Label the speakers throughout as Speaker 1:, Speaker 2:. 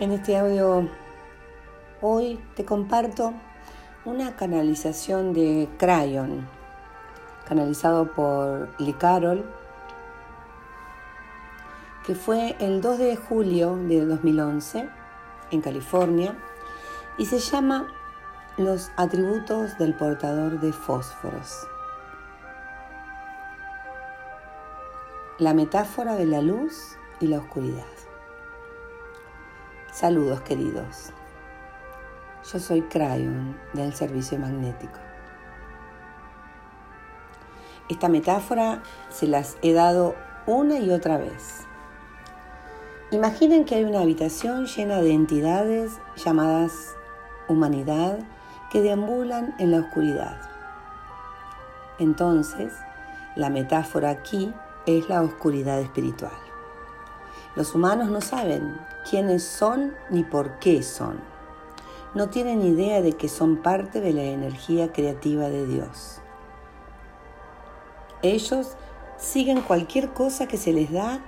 Speaker 1: En este audio hoy te comparto una canalización de Crayon, canalizado por Lee Carroll, que fue el 2 de julio de 2011 en California y se llama Los atributos del portador de fósforos. La metáfora de la luz y la oscuridad. Saludos queridos. Yo soy Crayon del servicio magnético. Esta metáfora se las he dado una y otra vez. Imaginen que hay una habitación llena de entidades llamadas humanidad que deambulan en la oscuridad. Entonces, la metáfora aquí es la oscuridad espiritual. Los humanos no saben quiénes son ni por qué son. No tienen idea de que son parte de la energía creativa de Dios. Ellos siguen cualquier cosa que se les da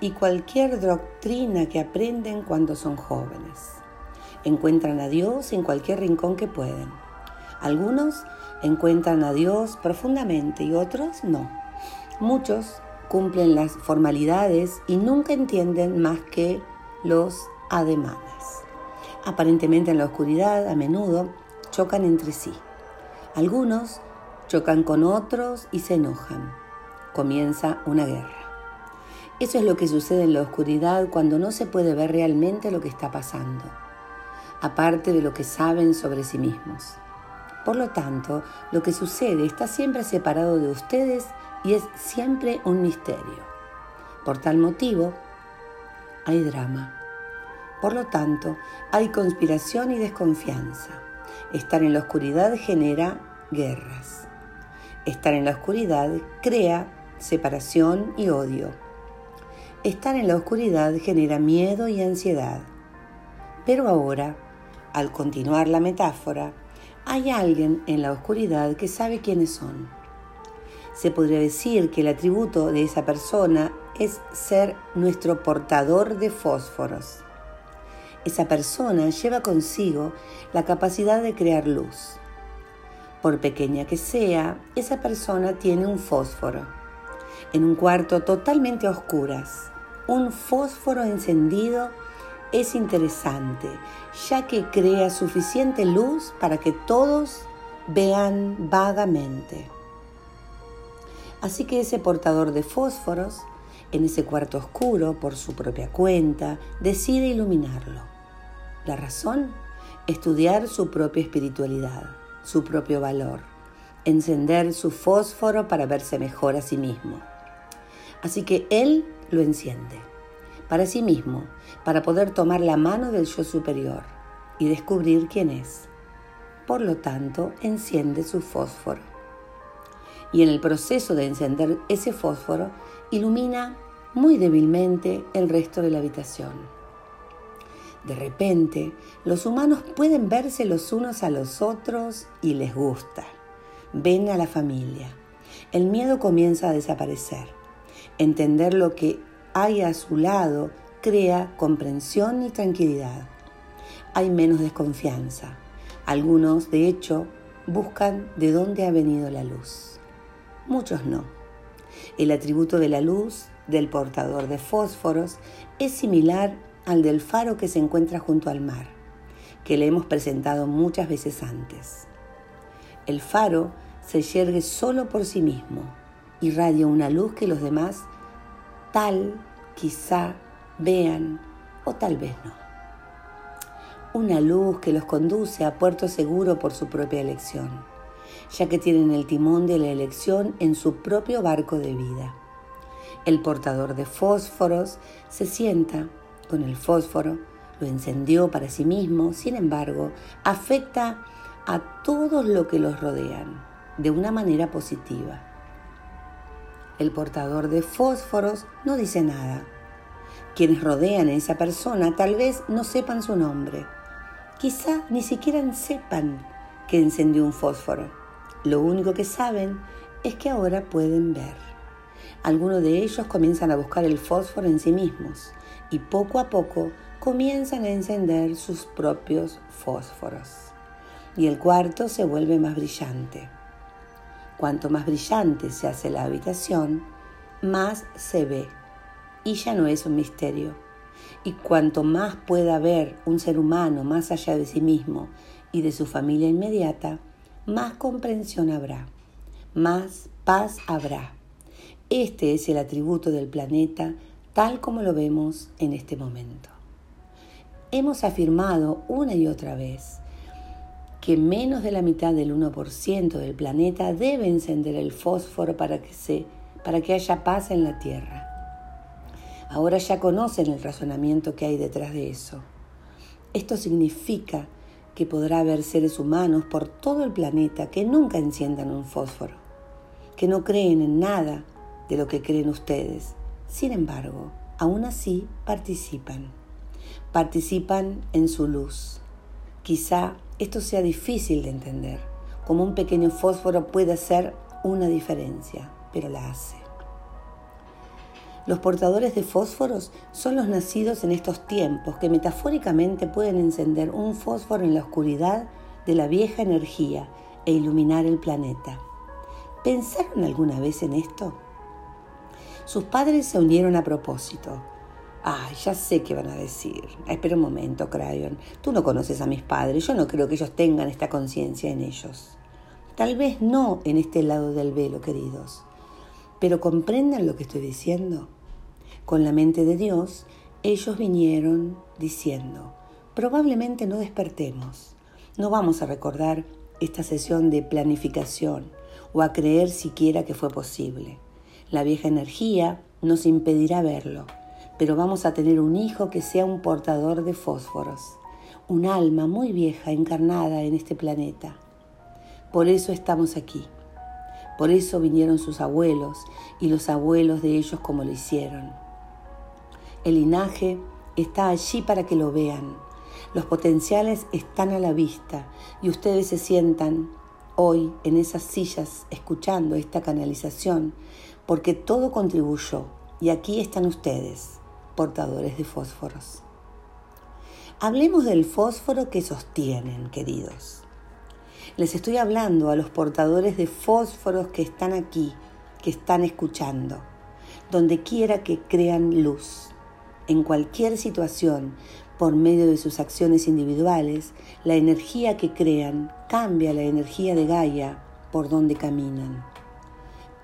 Speaker 1: y cualquier doctrina que aprenden cuando son jóvenes. Encuentran a Dios en cualquier rincón que pueden. Algunos encuentran a Dios profundamente y otros no. Muchos cumplen las formalidades y nunca entienden más que los ademanes. Aparentemente en la oscuridad a menudo chocan entre sí. Algunos chocan con otros y se enojan. Comienza una guerra. Eso es lo que sucede en la oscuridad cuando no se puede ver realmente lo que está pasando, aparte de lo que saben sobre sí mismos. Por lo tanto, lo que sucede está siempre separado de ustedes y es siempre un misterio. Por tal motivo, hay drama. Por lo tanto, hay conspiración y desconfianza. Estar en la oscuridad genera guerras. Estar en la oscuridad crea separación y odio. Estar en la oscuridad genera miedo y ansiedad. Pero ahora, al continuar la metáfora, hay alguien en la oscuridad que sabe quiénes son se podría decir que el atributo de esa persona es ser nuestro portador de fósforos. Esa persona lleva consigo la capacidad de crear luz. Por pequeña que sea, esa persona tiene un fósforo. En un cuarto totalmente oscuras, un fósforo encendido es interesante, ya que crea suficiente luz para que todos vean vagamente. Así que ese portador de fósforos, en ese cuarto oscuro, por su propia cuenta, decide iluminarlo. La razón, estudiar su propia espiritualidad, su propio valor, encender su fósforo para verse mejor a sí mismo. Así que él lo enciende, para sí mismo, para poder tomar la mano del yo superior y descubrir quién es. Por lo tanto, enciende su fósforo y en el proceso de encender ese fósforo ilumina muy débilmente el resto de la habitación. De repente, los humanos pueden verse los unos a los otros y les gusta. Ven a la familia. El miedo comienza a desaparecer. Entender lo que hay a su lado crea comprensión y tranquilidad. Hay menos desconfianza. Algunos, de hecho, buscan de dónde ha venido la luz muchos no. El atributo de la luz del portador de fósforos es similar al del faro que se encuentra junto al mar, que le hemos presentado muchas veces antes. El faro se yergue solo por sí mismo, irradia una luz que los demás tal quizá vean o tal vez no. Una luz que los conduce a puerto seguro por su propia elección ya que tienen el timón de la elección en su propio barco de vida. El portador de fósforos se sienta con el fósforo, lo encendió para sí mismo, sin embargo, afecta a todos los que los rodean de una manera positiva. El portador de fósforos no dice nada. Quienes rodean a esa persona tal vez no sepan su nombre. Quizá ni siquiera sepan que encendió un fósforo. Lo único que saben es que ahora pueden ver. Algunos de ellos comienzan a buscar el fósforo en sí mismos, y poco a poco comienzan a encender sus propios fósforos. Y el cuarto se vuelve más brillante. Cuanto más brillante se hace la habitación, más se ve y ya no es un misterio. Y cuanto más pueda ver un ser humano más allá de sí mismo y de su familia inmediata, más comprensión habrá, más paz habrá. Este es el atributo del planeta tal como lo vemos en este momento. Hemos afirmado una y otra vez que menos de la mitad del 1% del planeta debe encender el fósforo para que, se, para que haya paz en la Tierra. Ahora ya conocen el razonamiento que hay detrás de eso. Esto significa que podrá haber seres humanos por todo el planeta que nunca enciendan un fósforo, que no creen en nada de lo que creen ustedes. Sin embargo, aún así participan. Participan en su luz. Quizá esto sea difícil de entender, como un pequeño fósforo puede hacer una diferencia, pero la hace. Los portadores de fósforos son los nacidos en estos tiempos que metafóricamente pueden encender un fósforo en la oscuridad de la vieja energía e iluminar el planeta. ¿Pensaron alguna vez en esto? Sus padres se unieron a propósito. Ay, ya sé qué van a decir. espera un momento, Crayon. Tú no conoces a mis padres. Yo no creo que ellos tengan esta conciencia en ellos. Tal vez no en este lado del velo, queridos. Pero comprendan lo que estoy diciendo. Con la mente de Dios, ellos vinieron diciendo, probablemente no despertemos. No vamos a recordar esta sesión de planificación o a creer siquiera que fue posible. La vieja energía nos impedirá verlo, pero vamos a tener un hijo que sea un portador de fósforos, un alma muy vieja encarnada en este planeta. Por eso estamos aquí. Por eso vinieron sus abuelos y los abuelos de ellos como lo hicieron. El linaje está allí para que lo vean. Los potenciales están a la vista y ustedes se sientan hoy en esas sillas escuchando esta canalización porque todo contribuyó y aquí están ustedes, portadores de fósforos. Hablemos del fósforo que sostienen, queridos. Les estoy hablando a los portadores de fósforos que están aquí, que están escuchando, donde quiera que crean luz, en cualquier situación, por medio de sus acciones individuales, la energía que crean cambia la energía de Gaia por donde caminan.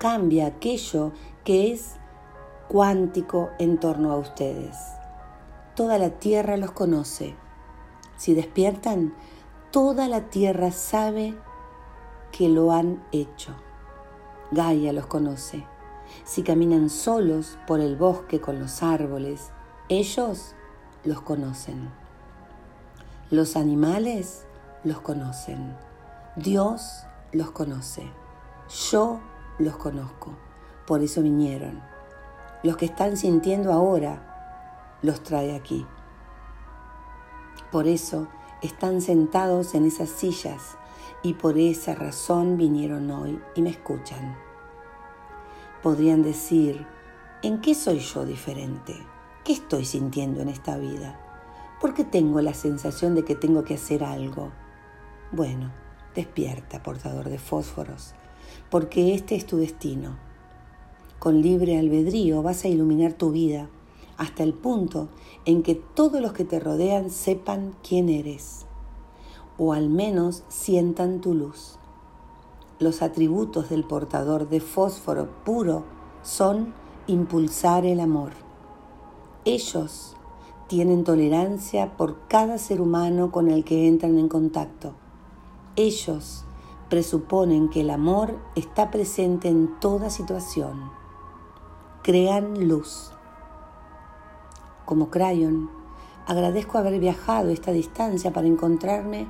Speaker 1: Cambia aquello que es cuántico en torno a ustedes. Toda la tierra los conoce. Si despiertan, toda la tierra sabe que lo han hecho. Gaia los conoce. Si caminan solos por el bosque con los árboles, ellos los conocen. Los animales los conocen. Dios los conoce. Yo los conozco. Por eso vinieron. Los que están sintiendo ahora los trae aquí. Por eso están sentados en esas sillas y por esa razón vinieron hoy y me escuchan. Podrían decir, ¿en qué soy yo diferente? ¿Qué estoy sintiendo en esta vida? ¿Por qué tengo la sensación de que tengo que hacer algo? Bueno, despierta, portador de fósforos, porque este es tu destino. Con libre albedrío vas a iluminar tu vida hasta el punto en que todos los que te rodean sepan quién eres, o al menos sientan tu luz. Los atributos del portador de fósforo puro son impulsar el amor. Ellos tienen tolerancia por cada ser humano con el que entran en contacto. Ellos presuponen que el amor está presente en toda situación. Crean luz como Crayon, agradezco haber viajado esta distancia para encontrarme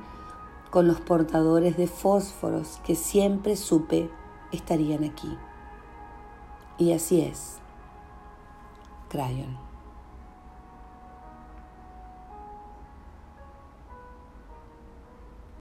Speaker 1: con los portadores de fósforos que siempre supe estarían aquí. Y así es, Crayon.